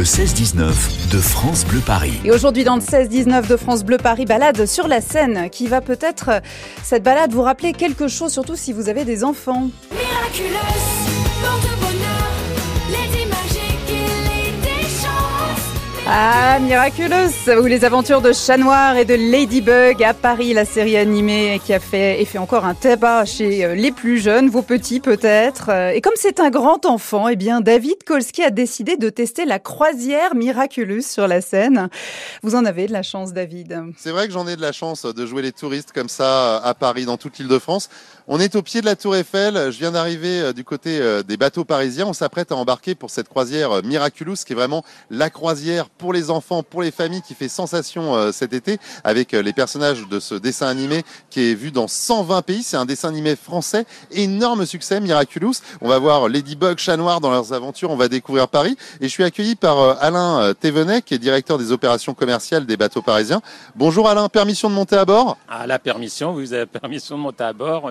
Le 16-19 de France Bleu Paris. Et aujourd'hui, dans le 16-19 de France Bleu Paris, balade sur la Seine, qui va peut-être, cette balade, vous rappeler quelque chose, surtout si vous avez des enfants. Miraculeuse, Ah, miraculeuse Ou les aventures de Chat Noir et de Ladybug à Paris, la série animée qui a fait et fait encore un tabac chez euh, les plus jeunes, vos petits peut-être. Euh, Et comme c'est un grand enfant, eh bien David Kolski a décidé de tester la croisière miraculeuse sur la Seine. Vous en avez de la chance, David. C'est vrai que j'en ai de la chance de jouer les touristes comme ça à Paris, dans toute l'île de France. On est au pied de la Tour Eiffel. Je viens d'arriver euh, du côté euh, des bateaux parisiens. On s'apprête à embarquer pour cette croisière euh, Miraculous, qui est vraiment la croisière pour les enfants, pour les familles, qui fait sensation euh, cet été, avec euh, les personnages de ce dessin animé qui est vu dans 120 pays. C'est un dessin animé français, énorme succès, Miraculous. On va voir Ladybug, Chat Noir dans leurs aventures. On va découvrir Paris. Et je suis accueilli par euh, Alain Thévenet, qui est directeur des opérations commerciales des bateaux parisiens. Bonjour Alain, permission de monter à bord? À la permission, vous avez permission de monter à bord.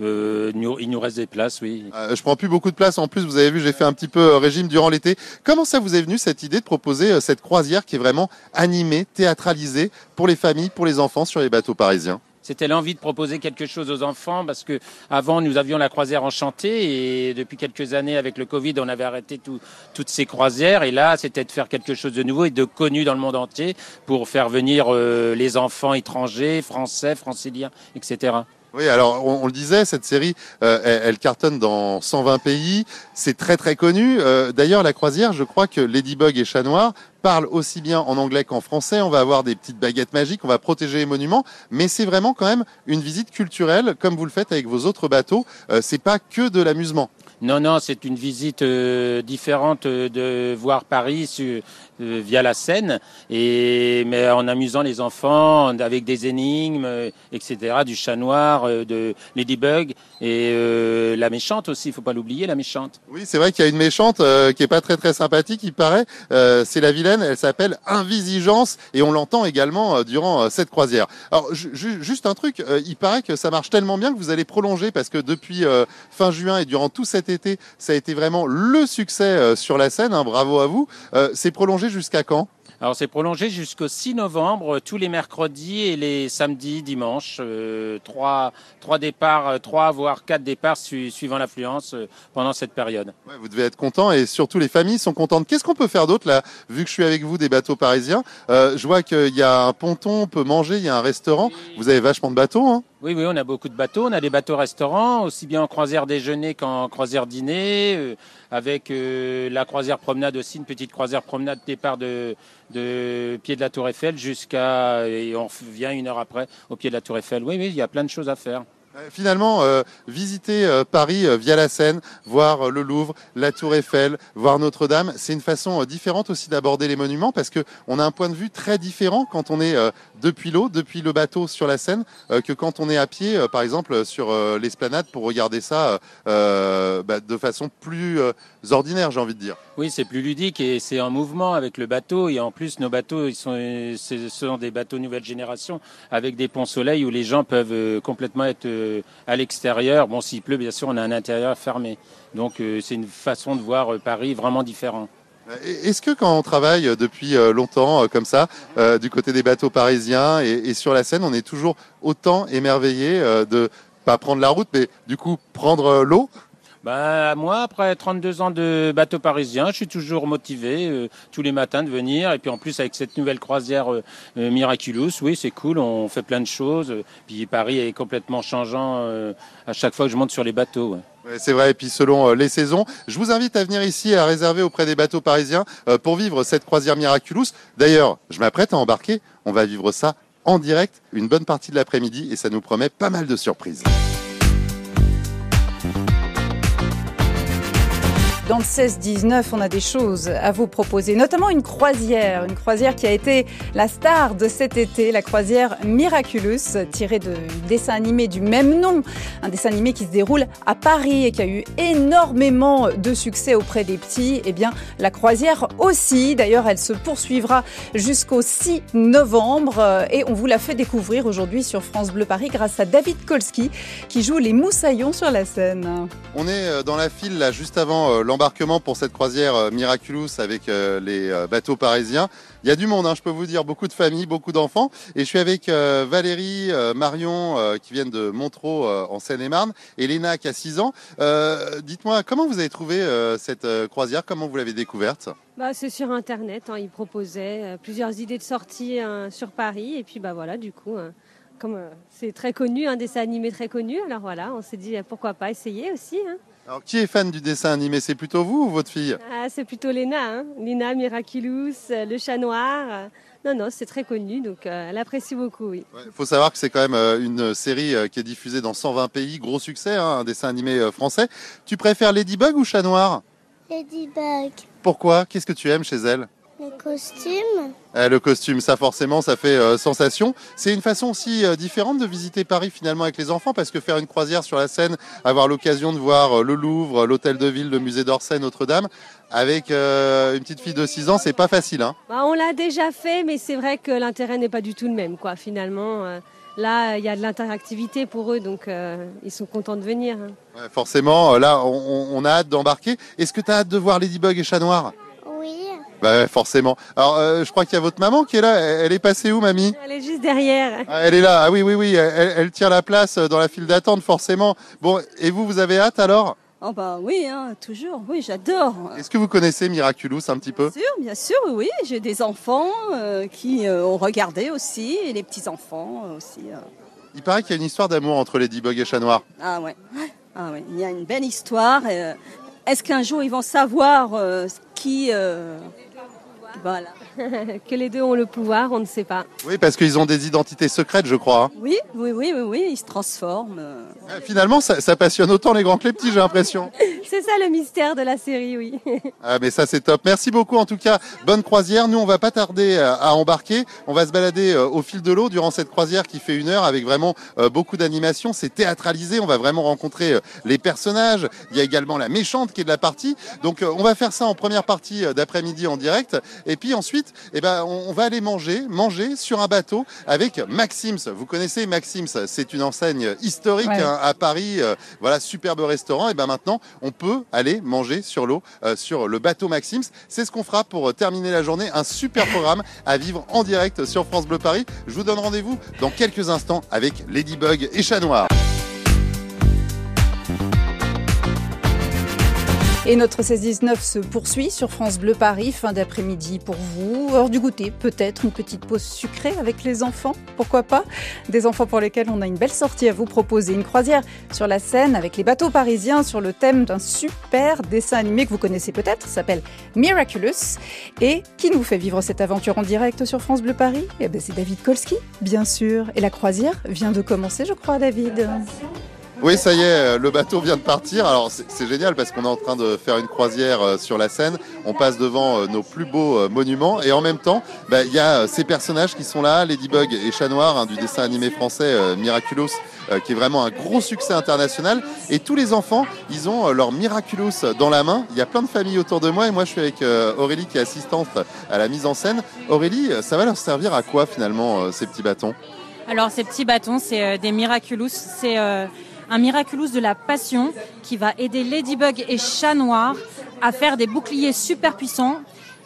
Euh, nous- il nous reste des places, oui. Euh, je prends plus beaucoup de place. En plus, vous avez vu, j'ai fait un petit peu euh, régime durant l'été. Comment ça vous est venu cette idée de proposer euh, cette croisière qui est vraiment animée, théâtralisée pour les familles, pour les enfants sur les bateaux parisiens? C'était l'envie de proposer quelque chose aux enfants parce que avant nous avions la croisière enchantée et depuis quelques années avec le Covid on avait arrêté tout- toutes ces croisières et là c'était de faire quelque chose de nouveau et de connu dans le monde entier pour faire venir euh, les enfants étrangers, français, franciliens, etc. Oui, alors on, le disait, cette série, euh, elle, elle cartonne dans 120 pays. C'est très très connu. Euh, D'ailleurs, la croisière, je crois que Ladybug et Chat Noir parlent aussi bien en anglais qu'en français. On va avoir des petites baguettes magiques, on va protéger les monuments, mais c'est vraiment quand même une visite culturelle, comme vous le faites avec vos autres bateaux. Euh, c'est pas que de l'amusement. Non, non, c'est une visite euh, différente euh, de voir Paris sur- euh, via la Seine, et, mais en amusant les enfants avec des énigmes, euh, etc., du chat noir, de Ladybug, et la méchante aussi, il faut pas l'oublier, la méchante. Oui, c'est vrai qu'il y a une méchante qui est pas très très sympathique, il paraît. C'est la vilaine, elle s'appelle Invisigence et on l'entend également euh, durant euh, cette croisière. Alors ju- ju- juste un truc, euh, il paraît que ça marche tellement bien que vous allez prolonger parce que depuis fin juin et durant tout cet été, ça a été vraiment le succès sur la scène. hein, bravo à vous. C'est prolongé jusqu'à quand? Alors c'est prolongé jusqu'au 6 novembre, euh, tous les mercredis et les samedis, dimanches, euh, trois, trois départs, euh, trois voire quatre départs su- suivant l'affluence euh, pendant cette période. Ouais, Vous devez être content et surtout les familles sont contentes. Qu'est-ce qu'on peut faire d'autre là, vu que je suis avec vous des bateaux parisiens? Euh, Je vois qu'il y a un ponton, on peut manger, il y a un restaurant. Vous avez vachement de bateaux, hein? Oui, oui, on a beaucoup de bateaux. On a des bateaux-restaurants, aussi bien en croisière déjeuner qu'en croisière dîner, euh, avec euh, la croisière promenade aussi, une petite croisière promenade départ de, de pied de la Tour Eiffel jusqu'à et on vient une heure après au pied de la Tour Eiffel. Oui, oui, il y a plein de choses à faire. Euh, Finalement, euh, visiter euh, Paris via la Seine, voir le Louvre, la Tour Eiffel, voir Notre-Dame, c'est une façon différente aussi d'aborder les monuments parce que on a un point de vue très différent quand on est depuis l'eau, depuis le bateau sur la Seine, que quand on est à pied, par exemple sur l'esplanade pour regarder ça bah, de façon plus ordinaire, j'ai envie de dire. Oui, c'est plus ludique et c'est en mouvement avec le bateau. Et en plus, nos bateaux, sont, ce sont des bateaux nouvelle génération avec des ponts soleil où les gens peuvent complètement être à l'extérieur. Bon, s'il pleut, bien sûr, on a un intérieur fermé. Donc, euh, c'est une façon de voir euh, Paris vraiment différent. Euh, Est-ce que quand on travaille euh, depuis euh, longtemps euh, comme ça, euh, du côté des bateaux parisiens et, et sur la Seine, on est toujours autant émerveillé euh, de pas prendre la route, mais du coup prendre euh, l'eau Bah, moi, après 32 ans de bateau parisien, je suis toujours motivé euh, tous les matins de venir. Et puis en plus, avec cette nouvelle croisière euh, euh, oui, c'est cool, on fait plein de choses. Euh, Puis Paris est complètement changeant à chaque fois que je monte sur les bateaux. C'est vrai, et puis selon les saisons, je vous invite à venir ici à réserver auprès des bateaux parisiens pour vivre cette croisière Miraculous. D'ailleurs, je m'apprête à embarquer, on va vivre ça en direct une bonne partie de l'après-midi et ça nous promet pas mal de surprises. Dans le 16-19, on a des choses à vous proposer, notamment une croisière, une croisière qui a été la star de cet été, la croisière Miraculous, tirée de dessin animé du même nom, un dessin animé qui se déroule à Paris et qui a eu énormément de succès auprès des petits. Eh bien, la croisière aussi. D'ailleurs, elle se poursuivra jusqu'au 6 novembre et on vous l'a fait découvrir aujourd'hui sur France Bleu Paris grâce à David Kolski qui joue les moussaillons sur la scène. On est euh, dans la file là juste avant euh, l'embarquement pour cette croisière euh, Miraculous avec euh, les euh, bateaux parisiens. Il y a du monde, hein, je peux vous dire, beaucoup de familles, beaucoup d'enfants. Et je suis avec Valérie, Marion, qui viennent de Montreux en Seine-et-Marne, et Léna qui a 6 ans. Dites-moi, comment vous avez trouvé cette croisière? Comment vous l'avez découverte? Bah, c'est sur Internet, hein, ils proposaient plusieurs idées de sortie euh, sur Paris. Et puis bah voilà, du coup, euh, comme c'est très connu, un dessin animé très connu, alors voilà, on s'est dit pourquoi pas essayer aussi. hein. Alors, qui est fan du dessin animé? C'est plutôt vous ou votre fille? Ah, c'est plutôt Léna, hein. Lina Miraculous, euh, le chat noir. euh, non, non, c'est très connu, donc euh, elle apprécie beaucoup, oui. Il faut savoir que c'est quand même euh, une série euh, qui est diffusée dans 120 pays, gros succès, hein, un dessin animé euh, français. Tu préfères Ladybug ou Chat Noir? Ladybug, Pourquoi? Qu'est-ce que tu aimes chez elle? le costume, Eh, Le costume, ça forcément, ça fait euh, sensation. C'est une façon aussi euh, différente de visiter Paris finalement avec les enfants, parce que faire une croisière sur la Seine, avoir l'occasion de voir euh, le Louvre, l'Hôtel de Ville, le musée d'Orsay, Notre-Dame, avec euh, une petite fille de 6 ans, c'est pas facile. Hein Bah, on l'a déjà fait, mais c'est vrai que l'intérêt n'est pas du tout le même, quoi, finalement. euh, là, il y a de l'interactivité pour eux, donc euh, ils sont contents de venir. hein. Ouais, forcément, là, on, a hâte d'embarquer. Est-ce que tu as hâte de voir Ladybug et Chat Noir? Bah ouais, forcément. Alors, euh, je crois qu'il y a votre maman qui est là. Elle, est passée où, mamie Elle est juste derrière. Ah, Elle est là. Ah oui, oui, oui. Elle, elle tient la place euh, dans la file d'attente, forcément. Bon, et vous, vous avez hâte alors? Oh bah oui, hein, toujours, oui, j'adore. Est-ce que vous connaissez Miraculous un petit peu? Bien sûr, bien sûr, oui, j'ai des enfants euh, qui euh, ont regardé aussi, et les petits-enfants euh, aussi. euh. Il paraît qu'il y a une histoire d'amour entre Ladybug et Chat Noir. Ah ouais, ah ouais, il y a une belle histoire. euh. Est-ce qu'un jour ils vont savoir euh, qui... Voilà. que les deux ont le pouvoir, on ne sait pas. Oui, parce qu'ils ont des identités secrètes, je crois. hein. Oui, oui, oui, oui, oui, ils se transforment. euh. Euh, Finalement, ça, ça passionne autant les grands que les petits, j'ai l'impression. C'est ça le mystère de la série, oui. Ah, mais ça, c'est top. Merci beaucoup, en tout cas. Bonne croisière. Nous, on va pas tarder euh, à embarquer. On va se balader euh, au fil de l'eau durant cette croisière qui fait une heure avec vraiment euh, beaucoup d'animation. C'est théâtralisé. On va vraiment rencontrer les personnages. Il y a également la méchante qui est de la partie. Donc, on va faire ça en première partie d'après-midi en direct. Et puis ensuite, eh ben, on, va aller manger, manger sur un bateau avec Maxims. Vous connaissez Maxims C'est une enseigne historique Ouais. hein, à Paris. Voilà, superbe restaurant. Et ben maintenant, on peut aller manger sur l'eau, euh, sur le bateau Maxims. C'est ce qu'on fera pour euh, terminer la journée. Un super programme à vivre en direct sur France Bleu Paris. Je vous donne rendez-vous dans quelques instants avec Ladybug et Chat Noir. Et notre 16-19 se poursuit sur France Bleu Paris, fin d'après-midi pour vous. Heure du goûter, peut-être une petite pause sucrée avec les enfants, pourquoi pas? Des enfants pour lesquels on a une belle sortie à vous proposer. Une croisière sur la Seine avec les bateaux parisiens sur le thème d'un super dessin animé que vous connaissez peut-être, s'appelle Miraculous. Et qui nous fait vivre cette aventure en direct sur France Bleu Paris? Eh ben, c'est David Kolski, bien sûr. Et la croisière vient de commencer, je crois, David. Oui, ça y est, euh, le bateau vient de partir. Alors c'est génial parce qu'on est en train de faire une croisière euh, sur la Seine. On passe devant euh, nos plus beaux monuments et en même temps, bah, il y a ces personnages qui sont là, Ladybug et Chat Noir, hein, du dessin animé français Miraculous, qui est vraiment un gros succès international. Et tous les enfants, ils ont leur Miraculous dans la main. Il y a plein de familles autour de moi et moi je suis avec Aurélie qui est assistante à la mise en scène. Aurélie, ça va leur servir à quoi finalement ces petits bâtons? Alors ces petits bâtons, c'est des Miraculous. C'est un Miraculous de la passion qui va aider Ladybug et Chat Noir à faire des boucliers super puissants.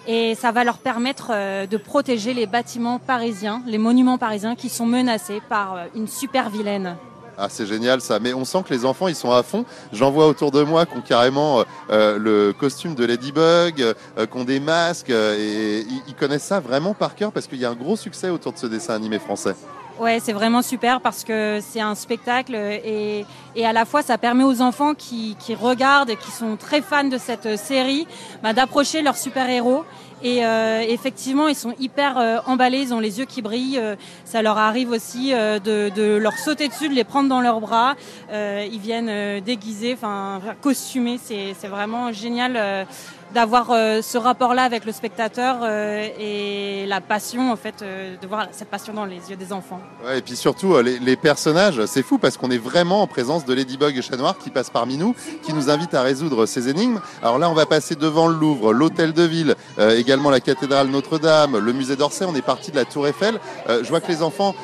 Et ça va leur permettre euh, de protéger les bâtiments parisiens, les monuments parisiens qui sont menacés par euh, une super vilaine. Ah, c'est génial ça, mais on sent que les enfants ils sont à fond. J'en vois autour de moi qui ont carrément euh, le costume de Ladybug, qui ont des masques, et ils connaissent ça vraiment par cœur parce qu'il y a un gros succès autour de ce dessin animé français. Ouais, c'est vraiment super parce que c'est un spectacle et, et à la fois ça permet aux enfants qui, qui regardent et qui sont très fans de cette série bah, d'approcher leurs super-héros. Et euh, effectivement, ils sont hyper euh, emballés, ils ont les yeux qui brillent. euh, ça leur arrive aussi de, de leur sauter dessus, de les prendre dans leurs bras. Ils viennent déguisés, enfin costumés. C'est vraiment génial. D'avoir euh, ce rapport-là avec le spectateur euh, et la passion, en fait, euh, de voir cette passion dans les yeux des enfants. Et puis surtout, les, personnages, c'est fou parce qu'on est vraiment en présence de Ladybug et Chat Noir qui passe parmi nous, qui nous invite à résoudre ces énigmes. Alors là, on va passer devant le Louvre, l'Hôtel de Ville, également la cathédrale Notre-Dame, le musée d'Orsay. On est parti de la Tour Eiffel. Je vois que les enfants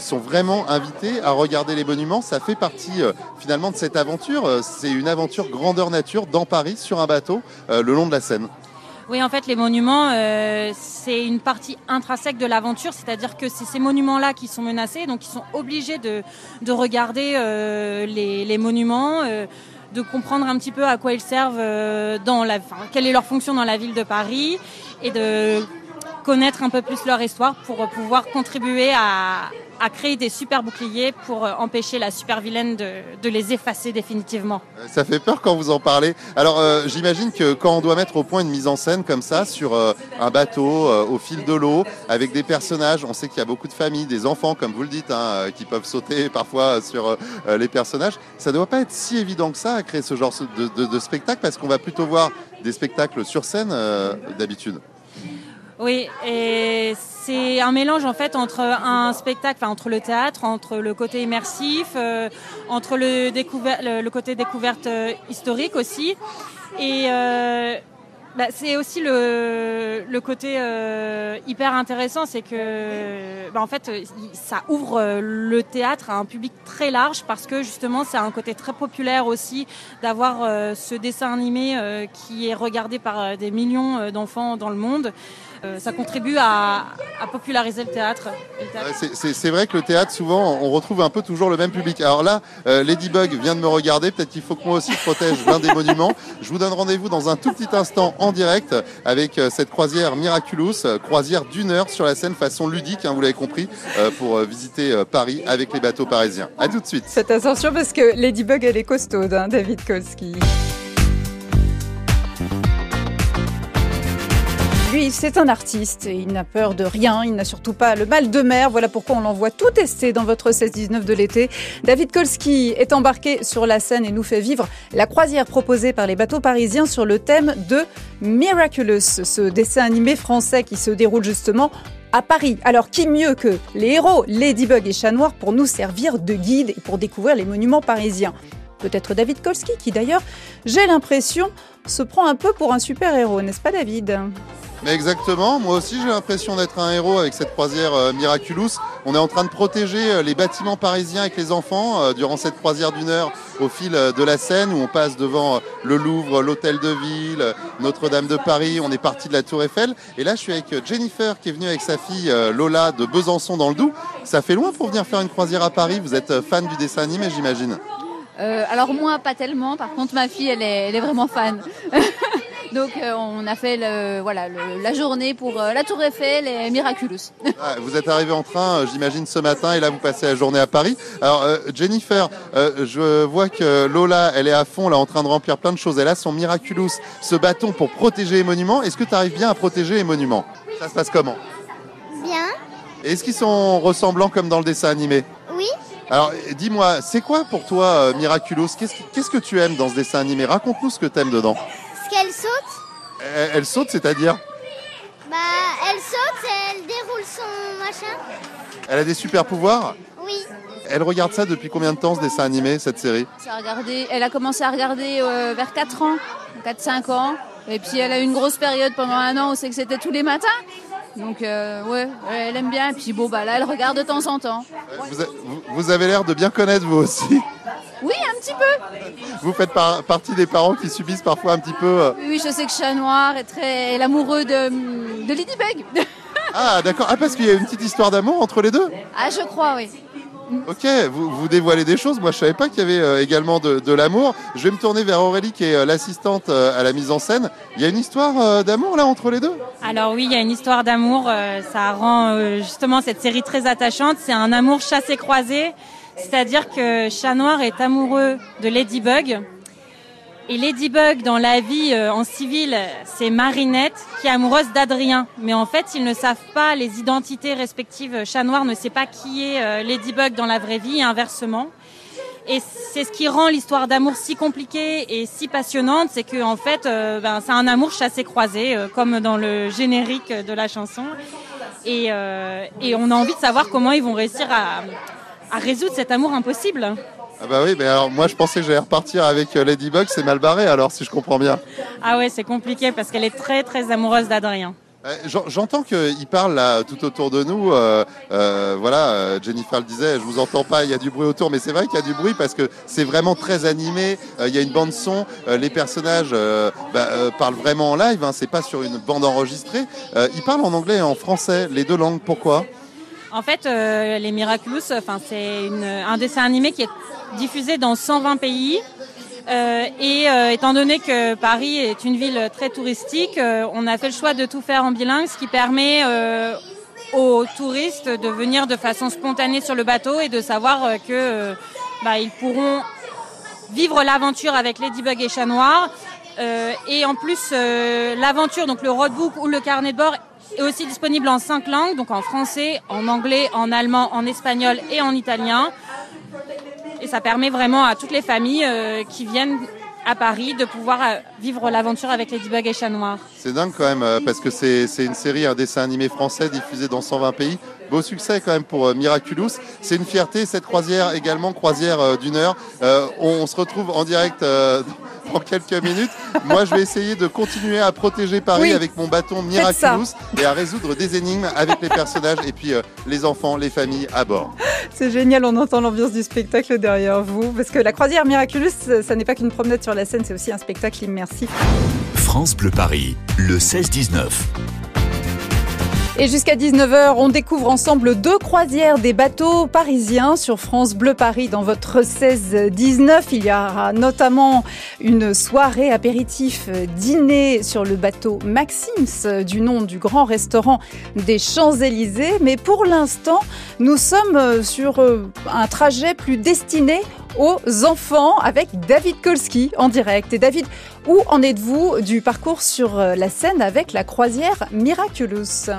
sont vraiment invités à regarder les monuments. Ça fait partie finalement de cette aventure. C'est une aventure grandeur nature dans Paris sur un bateau le long de Seine. Oui, en fait, les monuments, euh, c'est une partie intrinsèque de l'aventure, c'est-à-dire que c'est ces monuments-là qui sont menacés, donc ils sont obligés de, de regarder euh, les, monuments, euh, de comprendre un petit peu à quoi ils servent, quelle est leur fonction dans la ville de Paris, et de connaître un peu plus leur histoire pour pouvoir contribuer à, à créer des super boucliers pour euh, empêcher la super vilaine de, les effacer définitivement. Euh, Ça fait peur quand vous en parlez. Alors euh, j'imagine que quand on doit mettre au point une mise en scène comme ça sur un bateau au fil de l'eau avec des personnages, on sait qu'il y a beaucoup de familles, des enfants comme vous le dites, hein, qui peuvent sauter parfois sur les personnages. Ça ne doit pas être si évident que ça à créer ce genre de, spectacle parce qu'on va plutôt voir des spectacles sur scène d'habitude. Oui, et c'est un mélange en fait entre un spectacle, enfin, entre le théâtre, entre le côté immersif, euh, entre le, le, côté découverte euh, historique aussi. Et euh, bah, c'est aussi le, côté hyper intéressant, c'est que bah, en fait ça ouvre le théâtre à un public très large parce que justement c'est un côté très populaire aussi d'avoir ce dessin animé qui est regardé par des millions d'enfants dans le monde. Euh, ça contribue à, à populariser le théâtre. C'est- vrai que le théâtre, souvent, on retrouve un peu toujours le même public. Alors là, euh, Ladybug vient de me regarder. Peut-être qu'il faut que moi aussi je protège l'un des monuments. Je vous donne rendez-vous dans un tout petit instant en direct avec euh, cette croisière Miraculous, euh, croisière d'une heure sur la scène façon ludique, hein, vous l'avez compris, euh, pour euh, visiter euh, Paris avec les bateaux parisiens. À tout de suite. Faites attention parce que Ladybug, elle est costaude, hein, David Kolski. Lui, c'est un artiste il n'a peur de rien, il n'a surtout pas le mal de mer. Voilà pourquoi on l'envoie tout tester dans votre 16-19 de l'été. David Kolski est embarqué sur la scène et nous fait vivre la croisière proposée par les bateaux parisiens sur le thème de Miraculous, ce dessin animé français qui se déroule justement à Paris. Alors qui mieux que les héros Ladybug et Chat Noir pour nous servir de guide et pour découvrir les monuments parisiens? Peut-être David Kolski qui d'ailleurs, j'ai l'impression, se prend un peu pour un super-héros, n'est-ce pas David? Exactement, moi aussi j'ai l'impression d'être un héros avec cette croisière euh. On est en train de protéger euh, les bâtiments parisiens avec les enfants euh, durant cette croisière d'une heure au fil euh, de la Seine où on passe devant le Louvre, l'Hôtel de Ville, Notre-Dame de Paris, on est parti de la Tour Eiffel. Et là je suis avec Jennifer qui est venue avec sa fille Lola de Besançon dans le Doubs. Ça fait loin pour venir faire une croisière à Paris, vous êtes fan du dessin animé j'imagine? Euh, alors moi, pas tellement. Par contre, ma fille, elle est, elle est vraiment fan. Donc, euh, on a fait le, voilà, le- la journée pour euh, la Tour Eiffel et Miraculous. Ah, vous êtes arrivé en train, euh, j'imagine, ce matin, et là, vous passez la journée à Paris. Alors, euh, Jennifer, euh, je vois que Lola, elle est à fond, là, en train de remplir plein de choses. Elle a son Miraculous, ce bâton pour protéger les monuments. Est-ce que tu arrives bien à protéger les monuments? Ça se passe comment? Bien. Et Est-ce qu'ils sont ressemblants comme dans le dessin animé? Oui. Alors, dis-moi, c'est quoi pour toi euh, Miraculous? Qu'est-ce que tu aimes dans ce dessin animé? Raconte-nous ce que tu aimes dedans. Ce qu'elle saute, Elle, elle saute, c'est-à-dire? Bah, elle saute et elle déroule son machin. Elle a des super pouvoirs? Oui. Elle regarde ça depuis combien de temps, ce dessin animé, cette série? Elle a regardé- elle a commencé à regarder euh, vers 4 ans, 4-5 ans. Et puis, elle a eu une grosse période pendant un an où c'est que c'était tous les matins. Donc, euh, ouais, elle aime bien. Et puis, bon, bah là, elle regarde de temps en temps. vous, a- vous- vous avez l'air de bien connaître, vous aussi. Oui, un petit peu. Vous faites par- partie des parents qui subissent parfois un petit peu. euh, Oui, je sais que Chat Noir est très est l'amoureux de, de Ladybug. Ah, d'accord. Ah, parce qu'il y a une petite histoire d'amour entre les deux? ah, je crois, oui. Ok, vous, vous dévoilez des choses. Moi, je savais pas qu'il y avait euh, également de, de l'amour. Je vais me tourner vers Aurélie, qui est euh, l'assistante euh, à la mise en scène. Il y a une histoire d'amour là entre les deux? Alors oui, il y a une histoire d'amour. ça rend justement cette série très attachante. C'est un amour chassé-croisé. C'est-à-dire que Chat Noir est amoureux de Ladybug. Et Ladybug, dans la vie euh, en civil, c'est Marinette qui est amoureuse d'Adrien. Mais en fait, ils ne savent pas les identités respectives. Chat Noir ne sait pas qui est euh, Ladybug dans la vraie vie et inversement. Et c'est ce qui rend l'histoire d'amour si compliquée et si passionnante, c'est que en fait, euh, ben, c'est un amour chassé-croisé, euh, comme dans le générique de la chanson. Et, euh, et on a envie de savoir comment ils vont réussir à, à résoudre cet amour impossible. Ah bah oui, mais alors moi je pensais que j'allais repartir avec euh, Ladybug, c'est mal barré alors si je comprends bien. Ah ouais, c'est compliqué parce qu'elle est très très amoureuse d'Adrien. Euh, j'en- J'entends qu'il parle là tout autour de nous. euh, euh, voilà, Jennifer le disait, je vous entends pas, il y a du bruit autour, mais c'est vrai qu'il y a du bruit parce que c'est vraiment très animé. euh, Il y a une bande son, les personnages bah, parlent vraiment en live. Hein, c'est pas sur une bande enregistrée. Ils parlent en anglais et en français, les deux langues. Pourquoi? En fait, euh, les Miraculous, enfin c'est un dessin animé qui est diffusé dans 120 pays. Euh, et euh, étant donné que Paris est une ville très touristique, on a fait le choix de tout faire en bilingue, ce qui permet aux touristes de venir de façon spontanée sur le bateau et de savoir que bah, ils pourront vivre l'aventure avec Ladybug et Chat Noir. Et en plus, l'aventure, donc le roadbook ou le carnet de bord, est aussi disponible en cinq langues, donc en français, en anglais, en allemand, en espagnol et en italien. Et ça permet vraiment à toutes les familles euh, qui viennent à Paris de pouvoir euh, vivre l'aventure avec Ladybug et Chat Noir. C'est dingue quand même, euh, parce que c'est c'est une série, un dessin animé français diffusé dans 120 pays. Beau succès quand même pour euh, Miraculous. C'est une fierté, cette croisière également, croisière euh, d'une heure. Euh, on, on se retrouve en direct euh, dans quelques minutes. Moi, je vais essayer de continuer à protéger Paris Oui. avec mon bâton. Miraculous et à résoudre des énigmes avec les personnages et puis euh, les enfants, les familles à bord. C'est génial, on entend l'ambiance du spectacle derrière vous. Parce que la croisière Miraculous, ça n'est pas qu'une promenade sur la Seine, c'est aussi un spectacle immersif. France Bleu Paris, le 16-19. Et jusqu'à 19h, on découvre ensemble deux croisières des bateaux parisiens sur France Bleu Paris dans votre 16-19. Il y aura notamment une soirée apéritif euh, dîner sur le bateau Maxims euh, du nom du grand restaurant des Champs-Élysées. Mais pour l'instant, nous sommes euh, sur un trajet plus destiné aux enfants avec David Kolski en direct. Et David, où en êtes-vous du parcours sur euh, la Seine avec la croisière Miraculous?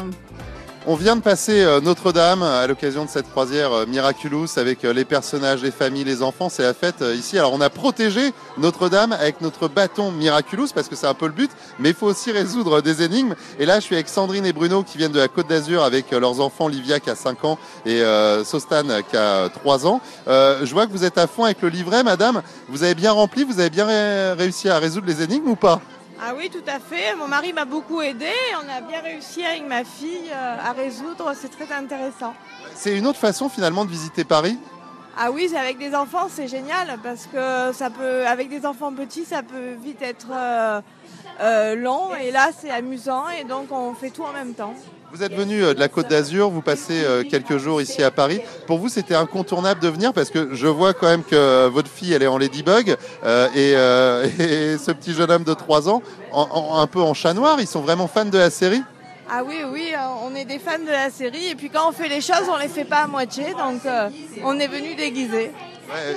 On vient de passer euh, Notre-Dame à l'occasion de cette croisière euh, Miraculous avec euh, les personnages, les familles, les enfants. C'est la fête ici. Alors on a protégé Notre-Dame avec notre bâton Miraculous parce que c'est un peu le but, mais il faut aussi résoudre des énigmes. Et là, je suis avec Sandrine et Bruno qui viennent de la Côte d'Azur avec leurs enfants, Livia qui a 5 ans et euh, Sostan qui a 3 ans. Je vois que vous êtes à fond avec le livret, madame. Vous avez bien rempli, vous avez bien ré- réussi à résoudre les énigmes ou pas? Ah oui, tout à fait. Mon mari m'a beaucoup aidé. On a bien réussi avec ma fille euh, à résoudre. C'est très intéressant. C'est une autre façon finalement de visiter Paris? Ah oui, c'est avec des enfants, c'est génial parce que ça peut, avec des enfants petits, ça peut vite être euh, euh, long. Et là, c'est amusant et donc on fait tout en même temps. Vous êtes venu euh, de la Côte d'Azur, vous passez euh, quelques jours ici à Paris. Pour vous, c'était incontournable de venir parce que je vois quand même que euh, votre fille, elle est en Ladybug et, ce petit jeune homme de 3 ans, un peu en chat noir, ils sont vraiment fans de la série. Ah oui, oui, on est des fans de la série et puis quand on fait les choses, on les fait pas à moitié. Donc on est venu déguisé.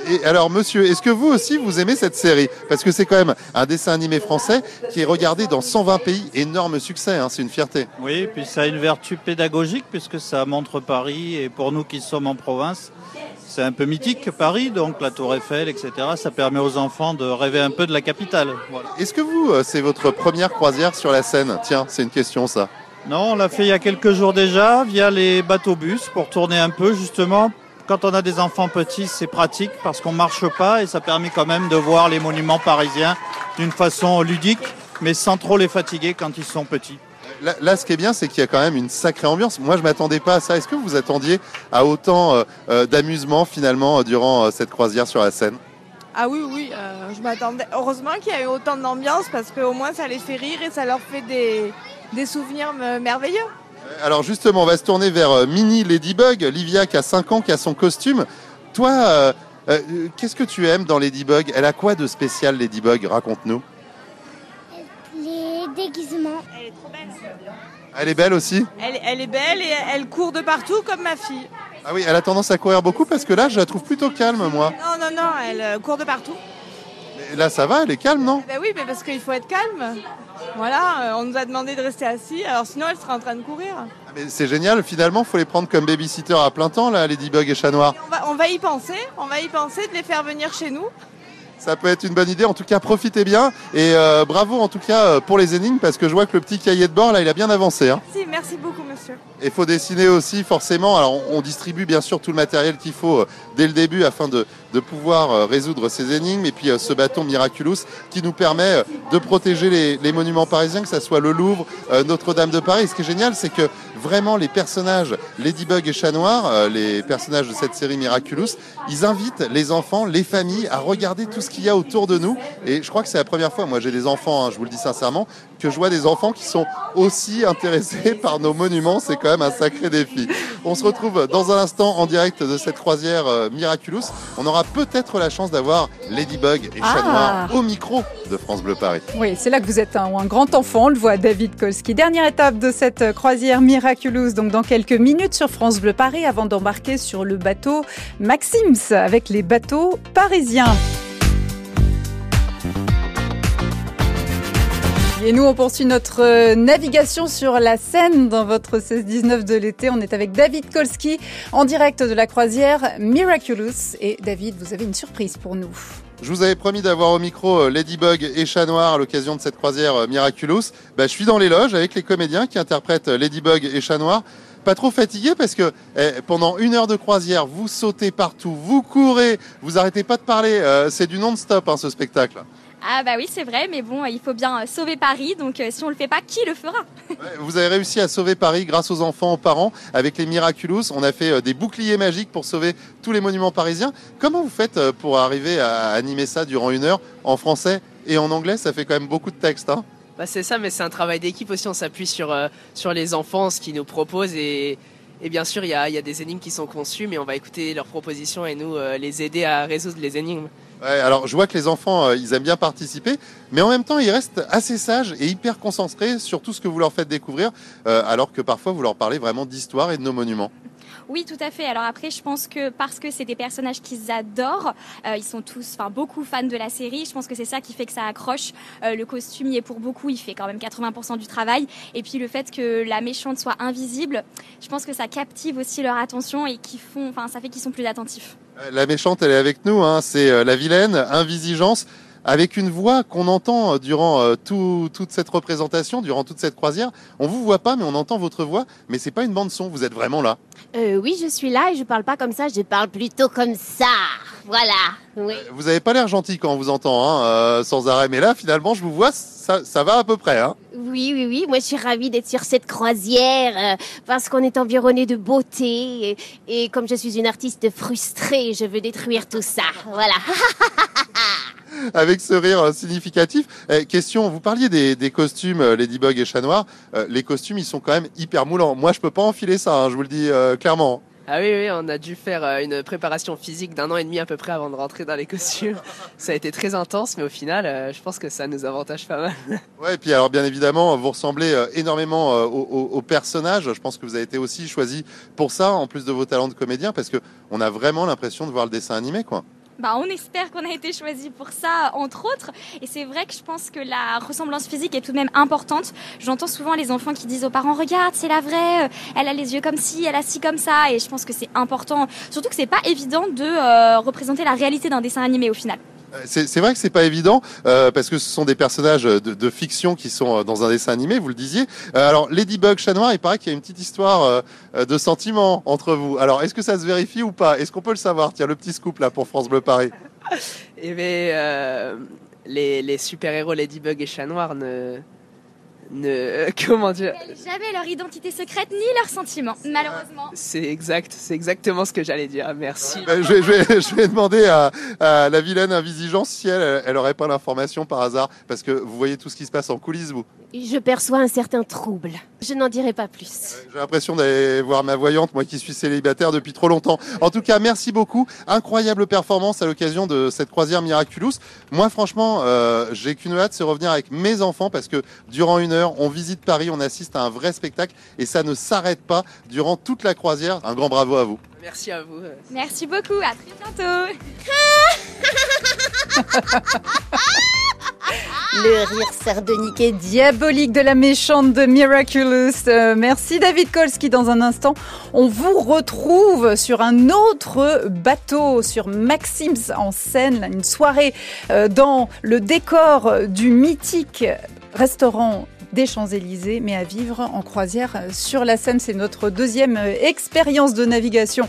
Et alors, monsieur, est-ce que vous aussi, vous aimez cette série? Parce que c'est quand même un dessin animé français qui est regardé dans 120 pays. Énorme succès, hein, c'est une fierté. Oui, et puis ça a une vertu pédagogique puisque ça montre Paris et pour nous qui sommes en province, c'est un peu mythique Paris, donc la Tour Eiffel, etc. Ça permet aux enfants de rêver un peu de la capitale. Voilà. Est-ce que vous, euh, c'est votre première croisière sur la Seine? Tiens, c'est une question ça. Non, on l'a fait il y a quelques jours déjà via les bateaux-bus pour tourner un peu justement. Quand on a des enfants petits, c'est pratique parce qu'on marche pas et ça permet quand même de voir les monuments parisiens d'une façon ludique, mais sans trop les fatiguer quand ils sont petits. Là, là, ce qui est bien, c'est qu'il y a quand même une sacrée ambiance. Moi, je m'attendais pas à ça. Est-ce que vous vous attendiez à autant euh, euh, d'amusement finalement euh, durant euh, cette croisière sur la Seine? Ah oui, oui, euh, je m'attendais. Heureusement qu'il y a eu autant d'ambiance parce qu'au moins ça les fait rire et ça leur fait des, des souvenirs me- merveilleux. Alors justement, on va se tourner vers euh, Mini Ladybug, Livia qui a 5 ans, qui a son costume. Toi, euh, euh, qu'est-ce que tu aimes dans Ladybug? Elle a quoi de spécial Ladybug? Raconte-nous. Les déguisements. Elle est trop belle. Elle est belle aussi? Elle, elle est belle et elle court de partout comme ma fille. Ah oui, elle a tendance à courir beaucoup parce que là, je la trouve plutôt calme, moi. Non, non, non, elle euh, court de partout. Là, ça va, elle est calme, non? Ben oui, mais parce qu'il faut être calme. Voilà, euh, on nous a demandé de rester assis, alors sinon elle serait en train de courir. Ah, Mais c'est génial, finalement, faut les prendre comme babysitter à plein temps, là, Ladybug et Chat Noir. On va, on va y penser, on va y penser de les faire venir chez nous. Ça peut être une bonne idée. En tout cas, profitez bien. Et euh, bravo, en tout cas, euh, pour les énigmes, parce que je vois que le petit cahier de bord, là, il a bien avancé. Hein. Merci beaucoup monsieur. Et il faut dessiner aussi, forcément. Alors, on, on distribue bien sûr tout le matériel qu'il faut euh, dès le début afin de, de pouvoir euh, résoudre ces énigmes. Et puis, euh, ce bâton Miraculous qui nous permet euh, de protéger les, monuments parisiens, que ce soit le Louvre, Notre-Dame de Paris. Ce qui est génial, c'est que vraiment, les personnages Ladybug et Chat Noir, les personnages de cette série Miraculous, ils invitent les enfants, les familles à regarder tout ce qu'il y a autour de nous. Et je crois que c'est la première fois, moi j'ai des enfants, hein, je vous le dis sincèrement, que je vois des enfants qui sont aussi intéressés par nos monuments. C'est quand même un sacré défi. On se retrouve dans un instant en direct de cette croisière euh, Miraculous. On aura peut-être la chance d'avoir Ladybug et Chat Ah. Au micro de France Bleu Paris. Oui, c'est là que vous êtes un, un grand enfant, on le voit, David Kolski. Dernière étape de cette euh, croisière Miraculous, donc dans quelques minutes sur France Bleu Paris, avant d'embarquer sur le bateau Maxims avec les bateaux parisiens. Et nous, on poursuit notre euh, navigation sur la Seine dans votre 16-19 de l'été. On est avec David Kolski en direct de la croisière Miraculous. Et David, vous avez une surprise pour nous. Je vous avais promis d'avoir au micro euh, Ladybug et Chat Noir à l'occasion de cette croisière euh, Miraculous. Bah, je suis dans les loges avec les comédiens qui interprètent Ladybug et Chat Noir. Pas trop fatigué parce que eh, pendant une heure de croisière, vous sautez partout, vous courez, vous arrêtez pas de parler. c'est du non-stop hein, ce spectacle. Ah bah oui, c'est vrai, mais bon, il faut bien euh, sauver Paris, donc euh, si on le fait pas, qui le fera? Vous avez réussi à sauver Paris grâce aux enfants, aux parents, avec les Miraculous. On a fait euh, des boucliers magiques pour sauver tous les monuments parisiens. Comment vous faites euh, pour arriver à animer ça durant une heure en français et en anglais? Ça fait quand même beaucoup de texte. Hein Bah, c'est ça, mais c'est un travail d'équipe aussi. On s'appuie sur, euh, sur les enfants, ce qu'ils nous proposent. Et, et bien sûr, il y a, il y a des énigmes qui sont conçues, mais on va écouter leurs propositions et nous euh, les aider à résoudre les énigmes. Alors je vois que les enfants, euh, ils aiment bien participer, mais en même temps, ils restent assez sages et hyper concentrés sur tout ce que vous leur faites découvrir, euh, alors que parfois vous leur parlez vraiment d'histoire et de nos monuments. Oui, tout à fait. Alors après, je pense que parce que c'est des personnages qu'ils adorent, euh, ils sont tous, enfin beaucoup fans de la série. Je pense que c'est ça qui fait que ça accroche. Le costume y est pour beaucoup, il fait quand même 80% du travail. Et puis le fait que la méchante soit invisible, je pense que ça captive aussi leur attention et qui font, enfin ça fait qu'ils sont plus attentifs. Euh, La méchante, elle est avec nous, hein, c'est euh, la vilaine, Invisigence, avec une voix qu'on entend euh, durant tout- toute cette représentation, durant toute cette croisière. On vous voit pas, mais on entend votre voix, mais c'est pas une bande son, vous êtes vraiment là. Euh, oui, je suis là et je parle pas comme ça, je parle plutôt comme ça. Voilà. Oui. Vous avez pas l'air gentil quand on vous entend, hein, euh, sans arrêt, mais là, finalement, je vous vois, ça, ça va à peu près. Hein. Oui, oui, oui. Moi, je suis ravie d'être sur cette croisière euh, parce qu'on est environné de beauté et, et comme je suis une artiste frustrée, je veux détruire tout ça. Voilà. avec ce rire euh, significatif. Eh, question, vous parliez des, des costumes euh, Ladybug et Chat Noir. Euh, les costumes, ils sont quand même hyper moulants. Moi, je peux pas enfiler ça, hein, je vous le dis euh, clairement. Ah oui, oui, on a dû faire euh, une préparation physique d'un an et demi à peu près avant de rentrer dans les costumes. Ça a été très intense, mais au final, euh, je pense que ça nous avantage pas mal. Ouais, et puis alors bien évidemment, vous ressemblez euh, énormément euh, au, au- au personnage. Je pense que vous avez été aussi choisi pour ça, en plus de vos talents de comédien, parce que on a vraiment l'impression de voir le dessin animé, quoi. Bah, on espère qu'on a été choisi pour ça, entre autres. Et c'est vrai que je pense que la ressemblance physique est tout de même importante. J'entends souvent les enfants qui disent aux parents Regarde, c'est la vraie, euh, elle a les yeux comme ci, elle a ci comme ça. Et je pense que c'est important. Surtout que c'est pas évident de euh, représenter la réalité d'un dessin animé au final. Euh, C'est vrai que c'est pas évident euh, parce que ce sont des personnages de, fiction qui sont euh, dans un dessin animé, vous le disiez. Alors Ladybug, Chat Noir, il paraît qu'il y a une petite histoire de sentiment entre vous. Alors est-ce que ça se vérifie ou pas? Est-ce qu'on peut le savoir? Tiens, le petit scoop là pour France Bleu Paris. Mais euh, les, les super-héros Ladybug et Chat Noir ne. Ne comment dire? Jamais leur identité secrète ni leurs sentiments, malheureusement. C'est exact, c'est exactement ce que j'allais dire. Merci. Euh, je, vais, je vais- je vais demander à, à la vilaine Invisigence si elle, elle aurait pas l'information par hasard, parce que vous voyez tout ce qui se passe en coulisses, vous. Je perçois un certain trouble. Je n'en dirai pas plus. J'ai l'impression d'aller voir ma voyante, moi qui suis célibataire depuis trop longtemps. En tout cas, merci beaucoup. Incroyable performance à l'occasion de cette croisière Miraculous. Moi, franchement, euh, j'ai qu'une hâte, c'est revenir avec mes enfants parce que durant une heure, on visite Paris, on assiste à un vrai spectacle et ça ne s'arrête pas durant toute la croisière. Un grand bravo à vous. Merci à vous. Merci beaucoup, à très bientôt. Le rire sardonique et diabolique de la méchante de Miraculous. Euh, merci David Kolski. Dans un instant, on vous retrouve sur un autre bateau, sur Maxims en Seine, là, une soirée euh, dans le décor du mythique restaurant des Champs-Élysées, mais à vivre en croisière sur la Seine. C'est notre deuxième euh, expérience de navigation.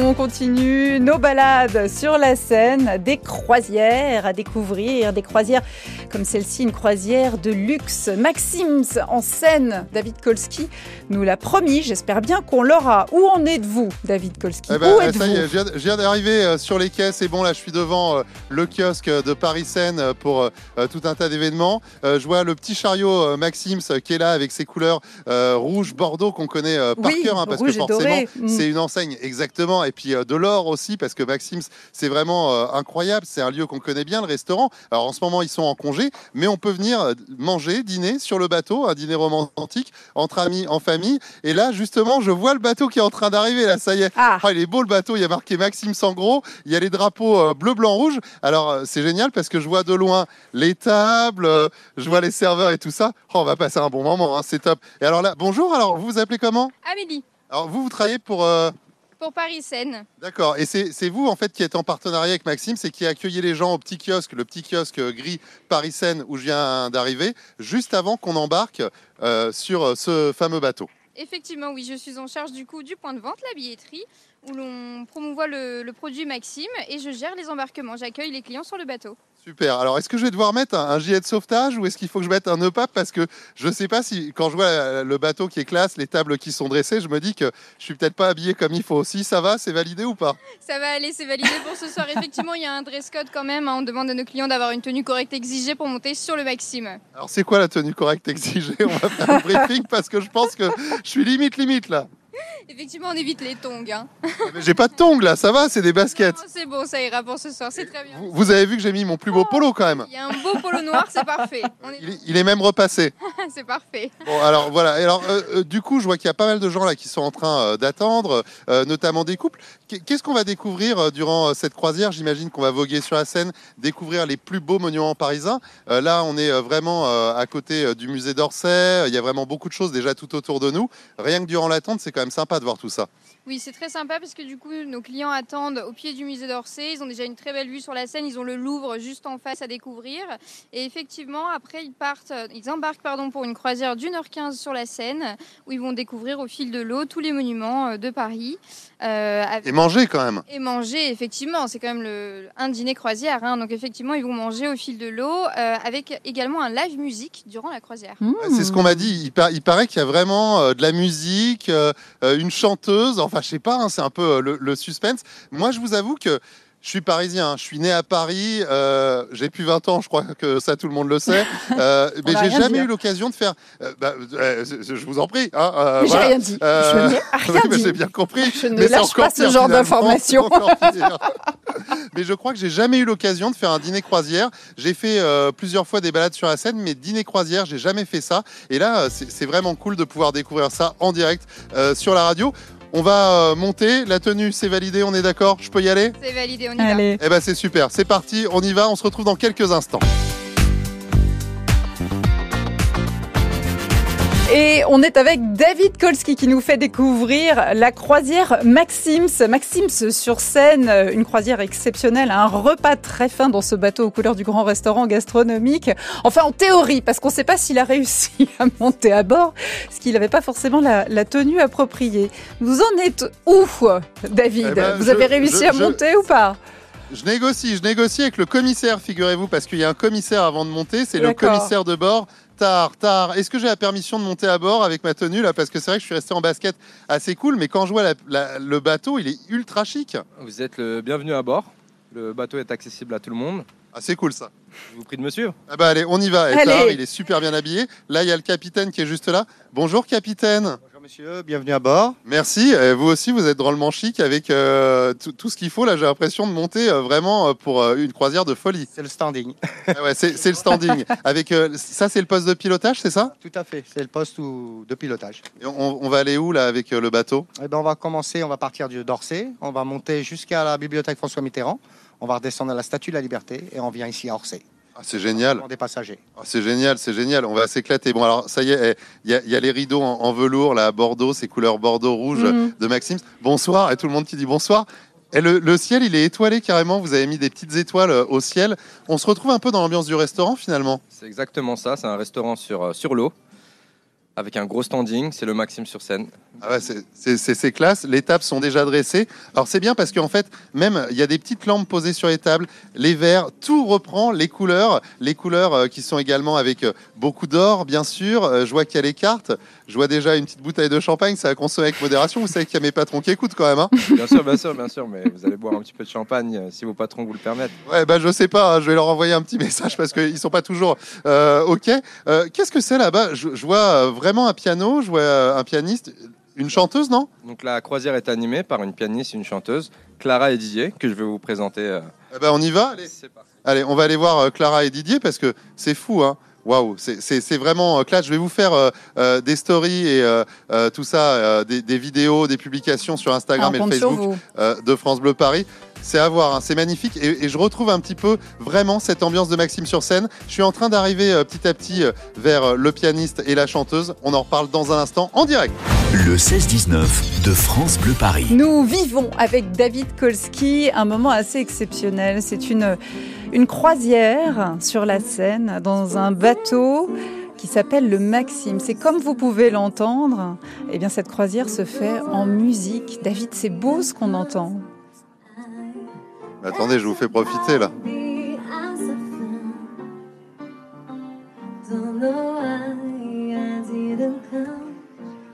On continue nos balades sur la Seine, des croisières à découvrir, des croisières comme celle-ci, une croisière de luxe. Maxims en Seine, David Kolski nous l'a promis. J'espère bien qu'on l'aura. Où en êtes-vous, David Kolski Eh ben, Où êtes-vous je viens, d'arriver euh, sur les quais. C'est bon, là, je suis devant euh, le kiosque de Paris Seine euh, pour tout un tas d'événements. Je vois le petit chariot Maxims qui est là avec ses couleurs euh, rouge Bordeaux qu'on connaît par Oui, cœur, hein, parce que forcément. Mm. c'est une enseigne exactement. Et puis euh, de l'or aussi, parce que Maxims, c'est vraiment euh, incroyable. C'est un lieu qu'on connaît bien, le restaurant. Alors en ce moment, ils sont en congé, mais on peut venir euh, manger, dîner sur le bateau, un dîner romantique entre amis, en famille. Et là, justement, je vois le bateau qui est en train d'arriver. Là, ça y est. Ah, il est beau le bateau. Il y a marqué Maxims en gros. Il y a les drapeaux bleu, blanc, rouge. Alors c'est génial parce que je vois de loin les tables, je vois les serveurs et tout ça. Oh, on va passer un bon moment. hein, c'est top. Et alors là, bonjour. Alors vous vous appelez comment? Amélie, Alors vous, vous travaillez pour. euh, pour Paris Seine. D'accord. Et c'est vous, en fait, qui êtes en partenariat avec Maxime, c'est qui accueillez les gens au petit kiosque, le petit kiosque euh, gris Paris Seine où je viens d'arriver, juste avant qu'on embarque euh, sur euh, ce fameux bateau. Effectivement, oui, je suis en charge du coup du point de vente, la billetterie, où l'on promouvoit le, le produit Maxime et je gère les embarquements. J'accueille les clients sur le bateau. Super. Alors, est-ce que je vais devoir mettre un, un gilet de sauvetage ou est-ce qu'il faut que je mette un nœud pape Parce que je ne sais pas si, quand je vois le bateau qui est classe, les tables qui sont dressées, je me dis que je suis peut-être pas habillé comme il faut. Si ça va, c'est validé ou pas? Ça va aller, c'est validé pour ce soir. Effectivement, il y a un dress code quand même. hein. On demande à nos clients d'avoir une tenue correcte exigée pour monter sur le Maxime. Alors, c'est quoi la tenue correcte exigée? On va faire un briefing parce que je pense que je suis limite, limite là. Effectivement, on évite les tongs. hein. Mais j'ai pas de tongs là, ça va, c'est des baskets. Oh, c'est bon, ça ira pour ce soir, c'est très bien. Vous avez vu que j'ai mis mon plus beau polo quand même. Il y a un beau polo noir, c'est parfait. On est- Il est, il est même repassé. c'est parfait. Bon, alors voilà. Et Alors, euh, euh, du coup, je vois qu'il y a pas mal de gens là qui sont en train euh, d'attendre, notamment des couples. Qu- Qu'est-ce qu'on va découvrir durant cette croisière? J'imagine qu'on va voguer sur la Seine, découvrir les plus beaux monuments parisiens. Là, on est vraiment à côté du musée d'Orsay. Il y a vraiment beaucoup de choses déjà tout autour de nous. Rien que durant l'attente, c'est quand même sympa de voir tout ça. Oui, c'est très sympa parce que du coup, nos clients attendent au pied du musée d'Orsay. Ils ont déjà une très belle vue sur la Seine. Ils ont le Louvre juste en face à découvrir. Et effectivement, après, ils partent, euh, ils embarquent pardon pour une croisière d'une heure quinze sur la Seine où ils vont découvrir au fil de l'eau tous les monuments euh, de Paris. Euh, avec- Et manger quand même. Et manger, effectivement, c'est quand même le, un dîner croisière. hein. donc effectivement, ils vont manger au fil de l'eau euh, avec également un live musique durant la croisière. C'est ce qu'on m'a dit. Il, par- il paraît qu'il y a vraiment euh, de la musique, une chanteuse. Enfin, je sais pas. hein, c'est un peu euh, le suspense. Moi, je vous avoue que je suis parisien. hein, Je suis né à Paris. euh, j'ai plus 20 ans. Je crois que ça, tout le monde le sait. Euh, mais j'ai jamais eu l'occasion de faire. euh, bah, euh, je vous en prie. hein, Mais j'ai voilà. rien dit. Je n'ai rien oui, dit. J'ai bien compris. Je ne Mais lâche pas ce genre pire. mais je crois que j'ai jamais eu l'occasion de faire un dîner croisière. J'ai fait plusieurs fois des balades sur la Seine, mais dîner croisière, j'ai jamais fait ça. Et là, c'est vraiment cool de pouvoir découvrir ça en direct sur la radio. On va euh, monter, la tenue c'est validé, on est d'accord? Je peux y aller? C'est validé, on y va. Eh ben c'est super, c'est parti, on y va, on se retrouve dans quelques instants. Et on est avec David Kolski qui nous fait découvrir la croisière Maxims. Maxims sur scène, une croisière exceptionnelle, un repas très fin dans ce bateau aux couleurs du grand restaurant gastronomique. Enfin, en théorie, parce qu'on ne sait pas s'il a réussi à monter à bord, parce qu'il n'avait pas forcément la, la tenue appropriée. Vous en êtes où, David Eh ben, Vous je- avez réussi je- à je- monter ou pas? Je négocie, je négocie avec le commissaire, figurez-vous, parce qu'il y a un commissaire avant de monter, c'est le commissaire de bord. Tard, tard. Est-ce que j'ai la permission de monter à bord avec ma tenue là? Parce que c'est vrai que je suis resté en basket assez cool, mais quand je vois la- la- le bateau, il est ultra chic. Vous êtes le bienvenu à bord. Le bateau est accessible à tout le monde. Ah, c'est cool ça. Je vous prie de me suivre. Ah bah allez, on y va. Et Allez. Tard, il est super bien habillé. Là, il y a le capitaine qui est juste là. Bonjour capitaine. Bonjour monsieur, bienvenue à bord. Merci. Vous aussi, vous êtes drôlement chic avec euh, tout, tout ce qu'il faut. Là, j'ai l'impression de monter euh, vraiment euh, pour euh, une croisière de folie. C'est le standing. Ah ouais, c'est c'est le standing. avec ça, c'est le poste de pilotage, c'est ça? Tout à fait, c'est le poste où- de pilotage. Et on, on va aller où là avec le bateau? Eh ben, on va commencer, on va partir du d'Orsay, on va monter jusqu'à la bibliothèque François Mitterrand. On va redescendre à la Statue de la Liberté et on vient ici à Orsay. Ah, c'est génial. Des passagers. Ah, c'est génial, c'est génial. On va s'éclater. Bon, alors, ça y est, eh, il y, a- il y a les rideaux en, en velours, là, à Bordeaux, ces couleurs Bordeaux-rouge Mhm. de Maxime. Bonsoir, et tout le monde qui dit bonsoir. Et le, le ciel, il est étoilé carrément. Vous avez mis des petites étoiles euh, au ciel. On se retrouve un peu dans l'ambiance du restaurant, finalement. C'est exactement ça, c'est un restaurant sur, euh, sur l'eau, avec un gros standing, c'est le Maxime sur scène. Ah ouais, c'est- classe. Les tables sont déjà dressées. Alors c'est bien parce qu'en fait, même il y a des petites lampes posées sur les tables, les verres, tout reprend les couleurs, les couleurs euh, qui sont également avec euh, beaucoup d'or, bien sûr. Euh, je vois qu'il y a les cartes. Je vois déjà une petite bouteille de champagne. Ça va consommer avec modération. Vous savez qu'il y a mes patrons qui écoutent quand même. Hein Bien sûr, bien sûr, bien sûr, mais vous allez boire un petit peu de champagne si vos patrons vous le permettent. Ouais, bah je sais pas. hein, je vais leur envoyer un petit message parce qu'ils sont pas toujours euh, ok. Euh, Qu'est-ce que c'est là-bas? Je, je vois euh, vraiment un piano. Je vois euh, un pianiste, une chanteuse, non? Donc la croisière est animée par une pianiste une chanteuse, Clara et Didier, que je vais vous présenter. euh, Eh ben, on y va. Allez. Allez, on va aller voir euh, Clara et Didier parce que c'est fou, hein. Waouh, c'est- vraiment euh, classe. Je vais vous faire euh, euh, des stories et euh, euh, tout ça, euh, des, des vidéos, des publications sur Instagram Ah, et Facebook euh, de France Bleu Paris. C'est à voir, hein, c'est magnifique. Et, et je retrouve un petit peu vraiment cette ambiance de Maxime sur scène. Je suis en train d'arriver euh, petit à petit euh, vers euh, le pianiste et la chanteuse. On en reparle dans un instant en direct. Le 16-19 de France Bleu Paris. Nous vivons avec David Kolski un moment assez exceptionnel. C'est une, une croisière sur la Seine dans un bateau qui s'appelle le Maxime. C'est comme vous pouvez l'entendre. Eh bien, cette croisière se fait en musique. David, c'est beau ce qu'on entend. Attendez, je vous fais profiter là.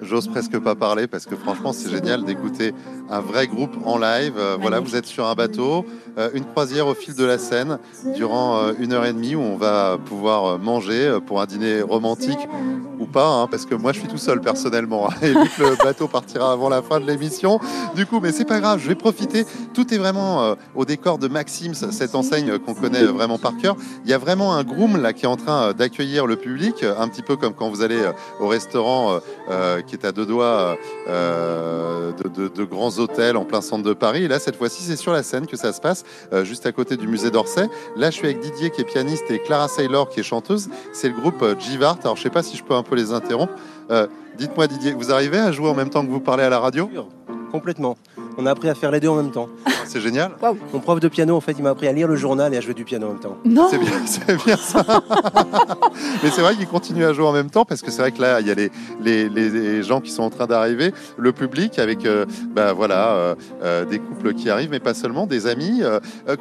J'ose presque pas parler parce que franchement c'est génial d'écouter un vrai groupe en live. Euh, voilà, vous êtes sur un bateau, euh, une croisière au fil de la Seine durant euh, une heure et demie où on va pouvoir manger pour un dîner romantique pas, hein, parce que moi je suis tout seul personnellement hein, et vu que le bateau partira avant la fin de l'émission. Du coup, mais c'est pas grave, je vais profiter. Tout est vraiment euh, au décor de Maxims, cette enseigne qu'on connaît vraiment par cœur. Il y a vraiment un groom là qui est en train euh, d'accueillir le public, un petit peu comme quand vous allez euh, au restaurant qui est à deux doigts de, de- grands hôtels en plein centre de Paris. Et là, cette fois-ci, c'est sur la scène que ça se passe, juste à côté du musée d'Orsay. Là, je suis avec Didier qui est pianiste et Clara Saylor qui est chanteuse. C'est le groupe Givart. Alors, je sais pas si je peux un peu les interrompre. Euh, Dites-moi, Didier, vous arrivez à jouer en même temps que vous parlez à la radio? Complètement. On a appris à faire les deux en même temps. C'est génial. Mon prof de piano, en fait, il m'a appris à lire le journal et à jouer du piano en même temps. Non. C'est bien, c'est bien ça. Mais c'est vrai qu'ils continuent à jouer en même temps parce que c'est vrai que là, il y a les, les, les gens qui sont en train d'arriver, le public avec euh, bah, voilà, euh, euh, des couples qui arrivent, mais pas seulement, des amis.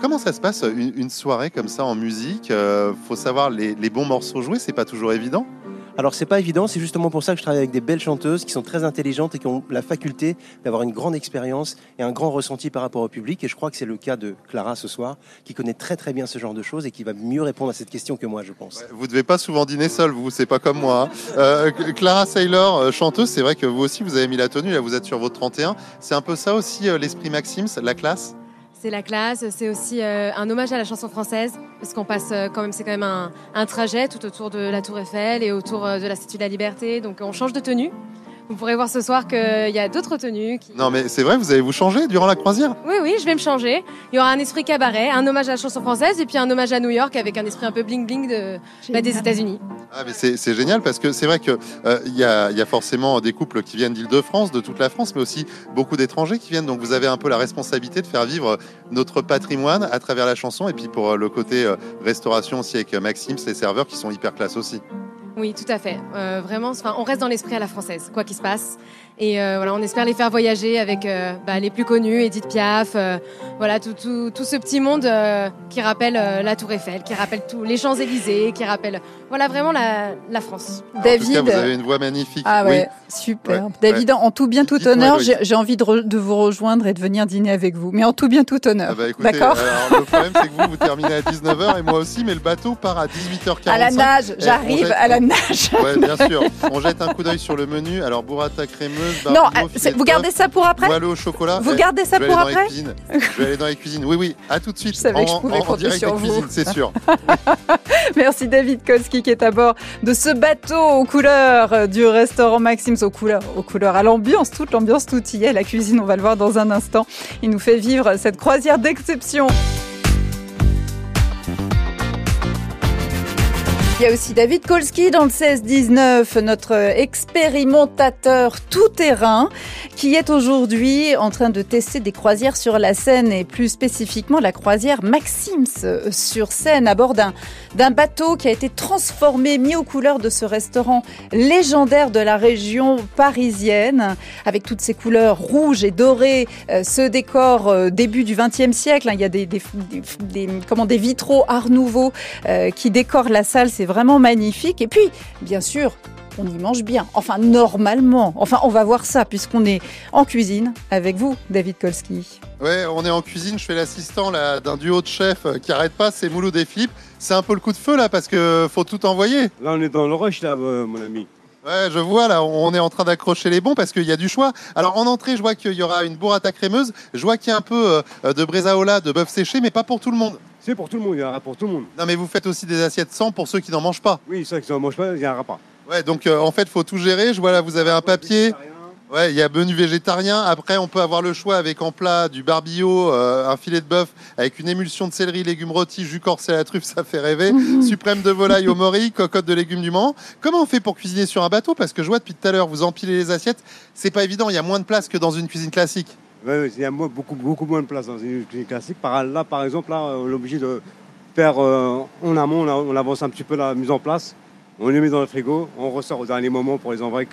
Comment ça se passe une, une soirée comme ça en musique? Euh, Faut savoir les, les bons morceaux joués, c'est pas toujours évident. Alors c'est pas évident, c'est justement pour ça que je travaille avec des belles chanteuses qui sont très intelligentes et qui ont la faculté d'avoir une grande expérience et un grand ressenti par rapport au public. Et je crois que c'est le cas de Clara ce soir, qui connaît très très bien ce genre de choses et qui va mieux répondre à cette question que moi, je pense. Vous devez pas souvent dîner seul, vous, c'est pas comme moi. hein. Euh, Clara Saylor, euh, chanteuse, c'est vrai que vous aussi, vous avez mis la tenue, là, vous êtes sur votre 31. C'est un peu ça aussi, euh, l'esprit Maxims, la classe? C'est la classe, c'est aussi euh, un hommage à la chanson française, parce qu'on passe euh, quand même, c'est quand même un, un trajet tout autour de la Tour Eiffel et autour euh, de la Statue de la Liberté, donc on change de tenue. Vous pourrez voir ce soir qu'il y a d'autres tenues. Qui... Non, mais c'est vrai, vous allez vous changer durant la croisière Oui, oui, je vais me changer. Il y aura un esprit cabaret, un hommage à la chanson française et puis un hommage à New York avec un esprit un peu bling-bling de, bah, des États-Unis. Ah, mais c'est génial parce que c'est vrai qu'il il y, a, il y a forcément des couples qui viennent d'Île-de-France, de toute la France, mais aussi beaucoup d'étrangers qui viennent. Donc vous avez un peu la responsabilité de faire vivre notre patrimoine à travers la chanson. Et puis pour euh, le côté euh, restauration aussi avec euh, Maxime, les serveurs qui sont hyper classe aussi. Oui, tout à fait. Euh, vraiment, on reste dans l'esprit à la française, quoi qu'il se passe. Et euh, voilà, on espère les faire voyager avec euh, bah, les plus connus, Edith Piaf, euh, voilà, tout, tout, tout ce petit monde euh, qui rappelle euh, la Tour Eiffel, qui rappelle tous les Champs-Élysées, qui rappelle, voilà, vraiment la, la France. En tout cas, vous avez une voix magnifique. Ah ouais, Oui. super. Ouais, David, ouais. en tout bien, tout honneur, j'ai envie de, vous rejoindre et de venir dîner avec vous. Mais en tout bien, tout honneur. Ah bah, D'accord le problème c'est que vous, vous terminez à 19h et moi aussi, mais le bateau part à 18h45. À la nage, Eh, on j'arrive jette- à la nage. Ouais, bien sûr. On jette un coup d'œil sur le menu. Alors, burrata crémeuse, Non, euh, vous gardez ça pour après Voileux au chocolat. Vous gardez ça je vais pour aller dans les après. Je vais aller dans les cuisines. Oui, oui, à tout de suite. Je savais en, que je pouvais compter sur vous. c'est sûr. Merci David Kolski qui est à bord de ce bateau aux couleurs du restaurant Maxims, aux couleurs, aux couleurs, à l'ambiance, toute l'ambiance, tout y est. La cuisine, on va le voir dans un instant. Il nous fait vivre cette croisière d'exception. Il y a aussi David Kolski dans le 16-19, notre expérimentateur tout-terrain, qui est aujourd'hui en train de tester des croisières sur la Seine et plus spécifiquement la croisière Maxims euh, sur Seine à bord d'un bateau qui a été transformé, mis aux couleurs de ce restaurant légendaire de la région parisienne, avec toutes ces couleurs rouges et dorées, euh, ce décor euh, début du XXe siècle. hein. il y a des, comment, des vitraux Art Nouveau qui décorent la salle, c'est vraiment magnifique. Et puis, bien sûr, on y mange bien. Enfin, normalement. Enfin, on va voir ça puisqu'on est en cuisine avec vous, David Kolski. Ouais, on est en cuisine, je fais l'assistant là, d'un duo de chefs euh, qui arrête pas, c'est Mouloud et Philippe. C'est un peu le coup de feu là parce que faut tout envoyer. Là, on est dans le rush, là, euh, mon ami. Ouais, je vois là, on est en train d'accrocher les bons parce qu'il y a du choix. Alors en entrée, je vois qu'il y aura une burrata crémeuse. Je vois qu'il y a un peu euh, de bresaola, de bœuf séché, mais pas pour tout le monde. C'est pour tout le monde, il y en aura pour tout le monde. Non, mais vous faites aussi des assiettes sans pour ceux qui n'en mangent pas. Oui, ceux qui n'en mangent pas, il n'y en aura pas. Ouais, donc euh, en fait, faut tout gérer. Je vois là, vous avez un papier. Ouais, il y a menu végétarien. Après, on peut avoir le choix avec en plat du barbillot, euh, un filet de bœuf avec une émulsion de céleri, légumes rôtis, jus corsé à la truffe, ça fait rêver. Suprême de volaille au mori, cocotte de légumes du Mans. Comment on fait pour cuisiner sur un bateau? Parce que je vois depuis tout à l'heure, vous empilez les assiettes. C'est pas évident. Il y a moins de place que dans une cuisine classique. Il y a beaucoup, beaucoup moins de place dans une cuisine classique. Par là, par exemple, là, on est obligé de faire euh, en amont, on, a- on avance un petit peu la mise en place. On les met dans le frigo, on ressort au dernier moment pour les envoyer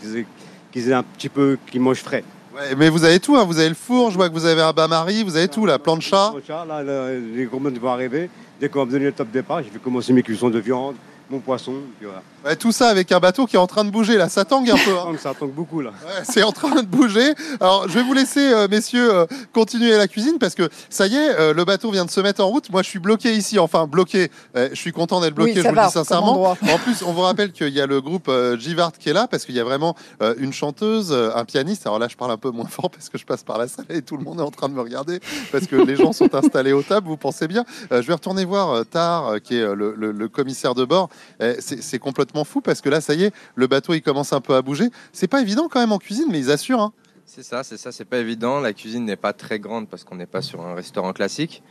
qu'ils aient, un petit peu, qu'ils mangent frais. Ouais, mais vous avez tout. hein. Vous avez le four. Je vois que vous avez un bain-marie. Vous avez tout. La plancha. Là, là, les gourmands vont arriver. Dès qu'on va me donner le top départ, je vais commencer mes cuissons de viande, mon poisson. Puis voilà. Ouais, tout ça avec un bateau qui est en train de bouger. Là, ça tangue un peu. hein. Ça tangue beaucoup là. Ouais, c'est en train de bouger. Alors, je vais vous laisser, euh, messieurs, euh, continuer la cuisine parce que ça y est, euh, le bateau vient de se mettre en route. Moi, je suis bloqué ici. Enfin, bloqué. Euh, je suis content d'être bloqué, Oui, je vous va, le dis sincèrement. En plus, on vous rappelle qu'il y a le groupe euh, Givard qui est là parce qu'il y a vraiment euh, une chanteuse, euh, un pianiste. Alors là, je parle un peu moins fort parce que je passe par la salle et tout le monde est en train de me regarder parce que les gens sont installés aux tables. Vous pensez bien. Euh, je vais retourner voir euh, Tar, euh, qui est euh, le, le- le commissaire de bord. Euh, c'est c'est fou parce que là, ça y est, le bateau il commence un peu à bouger. C'est pas évident quand même en cuisine, mais ils assurent. hein. C'est ça, c'est ça, c'est pas évident. La cuisine n'est pas très grande parce qu'on n'est pas sur un restaurant classique.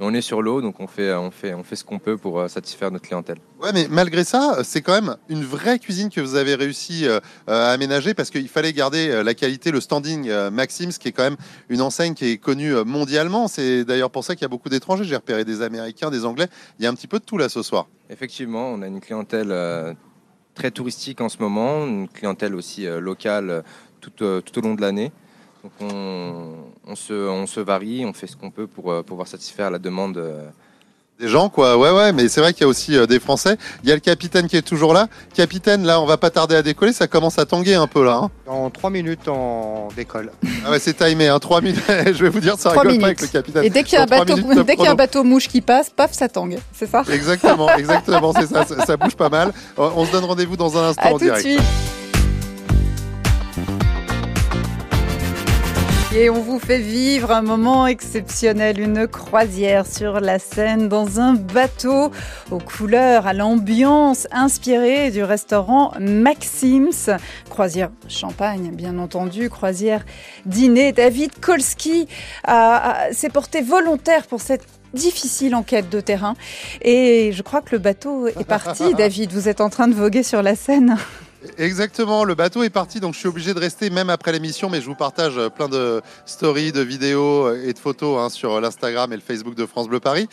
On est sur l'eau, donc on fait, on fait, on fait ce qu'on peut pour euh, satisfaire notre clientèle. Ouais, mais malgré ça, c'est quand même une vraie cuisine que vous avez réussi euh, euh, à aménager parce qu'il fallait garder euh, la qualité, le standing euh, Maxims, qui est quand même une enseigne qui est connue euh, mondialement. C'est d'ailleurs pour ça qu'il y a beaucoup d'étrangers. J'ai repéré des Américains, des Anglais. Il y a un petit peu de tout là ce soir. Effectivement, on a une clientèle euh, très touristique en ce moment, une clientèle aussi euh, locale euh, tout, euh, tout au long de l'année. Donc on, on se, on se varie, on fait ce qu'on peut pour euh, pouvoir satisfaire la demande. euh, Des gens, quoi. Ouais, ouais, mais c'est vrai qu'il y a aussi euh, des Français. Il y a le capitaine qui est toujours là. Capitaine, là, on va pas tarder à décoller. Ça commence à tanguer un peu là. hein. Dans trois minutes, on décolle. Ah ouais, c'est timé. Hein. Trois minutes. Je vais vous dire, ça rigole pas avec le capitaine. Et dès qu'il y a un bateau, minutes, top dès qu'il y a un chrono. bateau mouche qui passe, paf, ça tangue. C'est ça? Exactement, exactement, c'est ça, ça, ça bouge pas mal. On se donne rendez-vous dans un instant À en tout de direct. suite. Et on vous fait vivre un moment exceptionnel, une croisière sur la Seine dans un bateau aux couleurs, à l'ambiance inspirée du restaurant Maxims. Croisière champagne, bien entendu, croisière dîner. David Kolski s'est porté volontaire pour cette difficile enquête de terrain. Et je crois que le bateau est parti. David, vous êtes en train de voguer sur la Seine. Exactement, le bateau est parti, donc je suis obligé de rester même après l'émission, mais je vous partage plein de stories, de vidéos et de photos hein, sur l'Instagram et le Facebook de France Bleu Paris.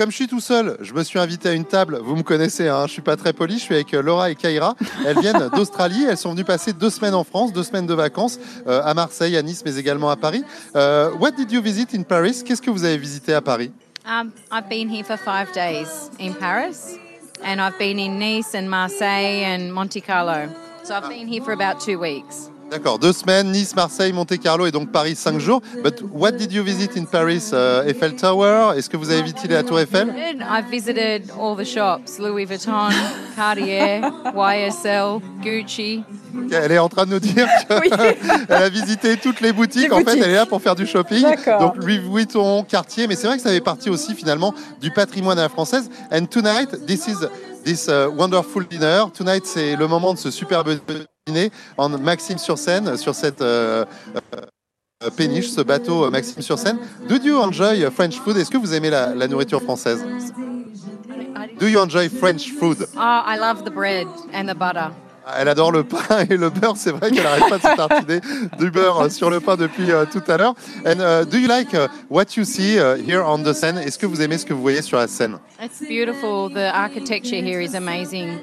Comme je suis tout seul, je me suis invité à une table. Vous me connaissez, hein, je suis pas très poli. Je suis avec euh, Laura et Kaira. Elles viennent d'Australie. Elles sont venues passer deux semaines en France, deux semaines de vacances euh, à Marseille, à Nice, mais également à Paris. Euh, what did you visit in Paris? Qu'est-ce que vous avez visité à Paris? Um, I've been here for five days in Paris, and I've been in Nice and Marseille and Monte Carlo. So I've been here for about two weeks. D'accord, deux semaines, Nice, Marseille, Monte-Carlo et donc Paris cinq jours. But what did you visit in Paris uh, Eiffel Tower? Est-ce que vous avez visité la Tour Eiffel? I've visited all the shops Louis Vuitton, Cartier, YSL, Gucci. Elle est en train de nous dire qu'elle a visité toutes les boutiques. Les en fait, elle est là pour faire du shopping. Donc Louis Vuitton, Cartier, mais c'est vrai que ça fait partie aussi finalement du patrimoine à la française. And tonight, this is this uh, wonderful dinner. Tonight, c'est le moment de ce superbe dîner en Maxime sur Seine, sur cette euh, euh, péniche, ce bateau euh, Maxime sur Seine. Do you enjoy French food? Est-ce que vous aimez la, la nourriture française? Do you enjoy French food? Oh, I love the bread and the butter. Elle adore le pain et le beurre. C'est vrai qu'elle n'arrête pas de se tartiner du beurre euh, sur le pain depuis euh, tout à l'heure. And uh, do you like uh, what you see uh, here on the scène? Est-ce que vous aimez ce que vous voyez sur la scène? It's beautiful. The architecture here is amazing.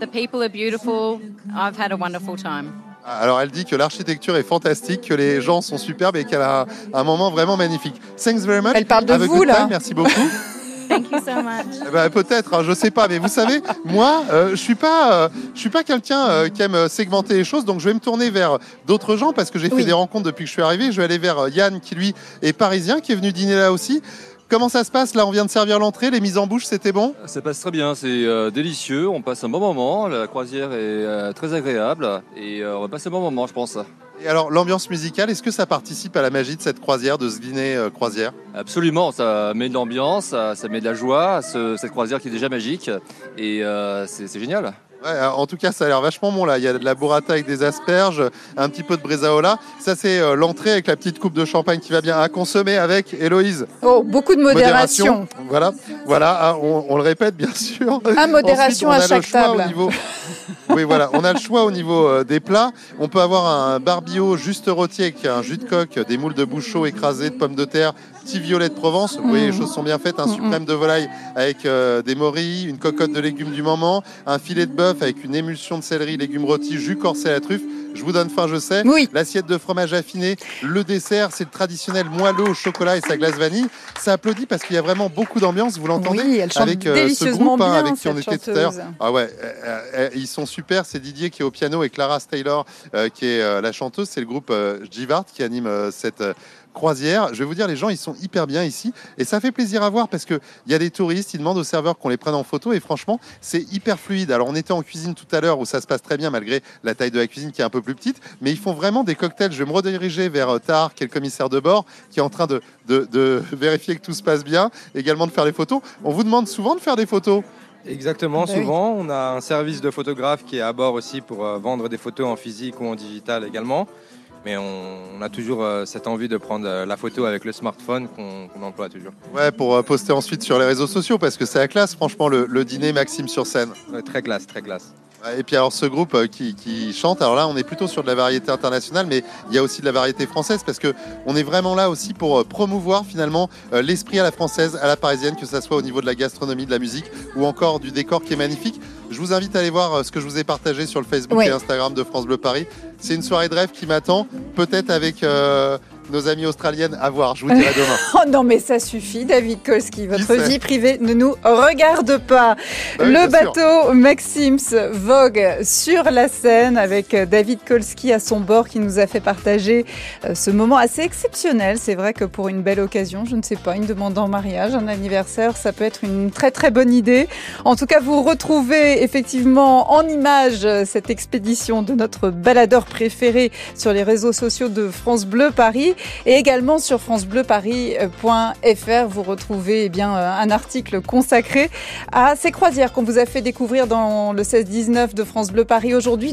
The people are beautiful. I've had a wonderful time. Alors elle dit que l'architecture est fantastique, que les gens sont superbes et qu'elle a un moment vraiment magnifique. Thanks very much. Elle parle de Have vous, là. time. Merci beaucoup. Thank you so much. Eh ben, peut-être, hein, je sais pas, mais vous savez, moi, euh, je suis pas, euh, je suis pas quelqu'un euh, qui aime segmenter les choses, donc je vais me tourner vers d'autres gens parce que j'ai fait Oui. des rencontres depuis que je suis arrivé. Je vais aller vers Yann, qui lui est parisien, qui est venu dîner là aussi. Comment ça se passe? Là, on vient de servir l'entrée, les mises en bouche, c'était bon? Ça passe très bien, c'est euh, délicieux, on passe un bon moment, la croisière est euh, très agréable et euh, on va passer un bon moment je pense. Alors, l'ambiance musicale, est-ce que ça participe à la magie de cette croisière, de ce dîner euh, croisière? Absolument, ça met de l'ambiance, ça, met de la joie, à ce- cette croisière qui est déjà magique et euh, c'est génial. Ouais, euh, en tout cas, ça a l'air vachement bon là. Il y a de la burrata avec des asperges, un petit peu de bresaola. Ça, c'est euh, l'entrée avec la petite coupe de champagne qui va bien à consommer avec Héloïse. Oh, beaucoup de modération. Voilà, voilà. ah, On, on le répète bien sûr. Ah, modération Ensuite, on à chaque table. Au niveau... oui, voilà. On a le choix au niveau euh, des plats. On peut avoir un barbio juste rôti avec un jus de coque, des moules de bouchot écrasés, de pommes de terre, petit violet de Provence. Vous voyez, les Mhm. choses sont bien faites. Un suprême de volaille avec euh, des morilles, une cocotte de légumes du moment, un filet de bœuf avec une émulsion de céleri, légumes rôtis, jus corsé à la truffe. Je vous donne faim, je sais. L'assiette de fromage affiné, le dessert, c'est le traditionnel moelleux au chocolat et sa glace vanille. Ça applaudit parce qu'il y a vraiment beaucoup d'ambiance. Vous l'entendez? Oui, elle chante avec euh, ce groupe hein, avec qui on était tout à l'heure. Ah ouais, euh, ils sont super. C'est Didier qui est au piano et Clara Taylor euh, qui est euh, la chanteuse. C'est le groupe euh, Givart qui anime euh, cette euh, croisière. Je vais vous dire, les gens, ils sont hyper bien ici et ça fait plaisir à voir parce que il y a des touristes, ils demandent aux serveurs qu'on les prenne en photo et franchement, c'est hyper fluide. Alors, on était en cuisine tout à l'heure où ça se passe très bien malgré la taille de la cuisine qui est un peu plus petite, mais ils font vraiment des cocktails. Je vais me rediriger vers euh, Tar, qui est le commissaire de bord, qui est en train de, de- de vérifier que tout se passe bien, également de faire des photos. On vous demande souvent de faire des photos. Exactement, Bah oui. souvent. On a un service de photographe qui est à bord aussi pour euh, vendre des photos en physique ou en digital également. Mais on, on a toujours euh, cette envie de prendre euh, la photo avec le smartphone qu'on emploie toujours. Ouais, pour euh, poster ensuite sur les réseaux sociaux parce que c'est la classe, franchement, le, le dîner Maxime sur scène. Ouais, très classe, très classe. Et puis alors ce groupe qui, qui chante, alors là on est plutôt sur de la variété internationale, mais il y a aussi de la variété française parce que on est vraiment là aussi pour promouvoir finalement l'esprit à la française, à la parisienne, que ça soit au niveau de la gastronomie, de la musique ou encore du décor qui est magnifique. Je vous invite à aller voir euh, ce que je vous ai partagé sur le Facebook et Instagram de France Bleu Paris. C'est une soirée de rêve qui m'attend, peut-être avec euh, nos amies australiennes à voir. Je vous dirai demain. Oh non, mais ça suffit, David Kolski. Votre vie privée ne nous regarde pas. Bah oui, le sûr. bateau Maxims vogue sur la Seine avec David Kolski à son bord qui nous a fait partager euh, ce moment assez exceptionnel. C'est vrai que pour une belle occasion, je ne sais pas, une demande en mariage, un anniversaire, ça peut être une très très bonne idée. En tout cas, vous retrouvez effectivement en image euh, cette expédition de notre baladeur préféré sur les réseaux sociaux de France Bleu Paris et également sur francebleuparis.fr. Vous retrouvez eh euh, un article consacré à ces croisières qu'on vous a fait découvrir dans le 16-19 de France Bleu Paris aujourd'hui.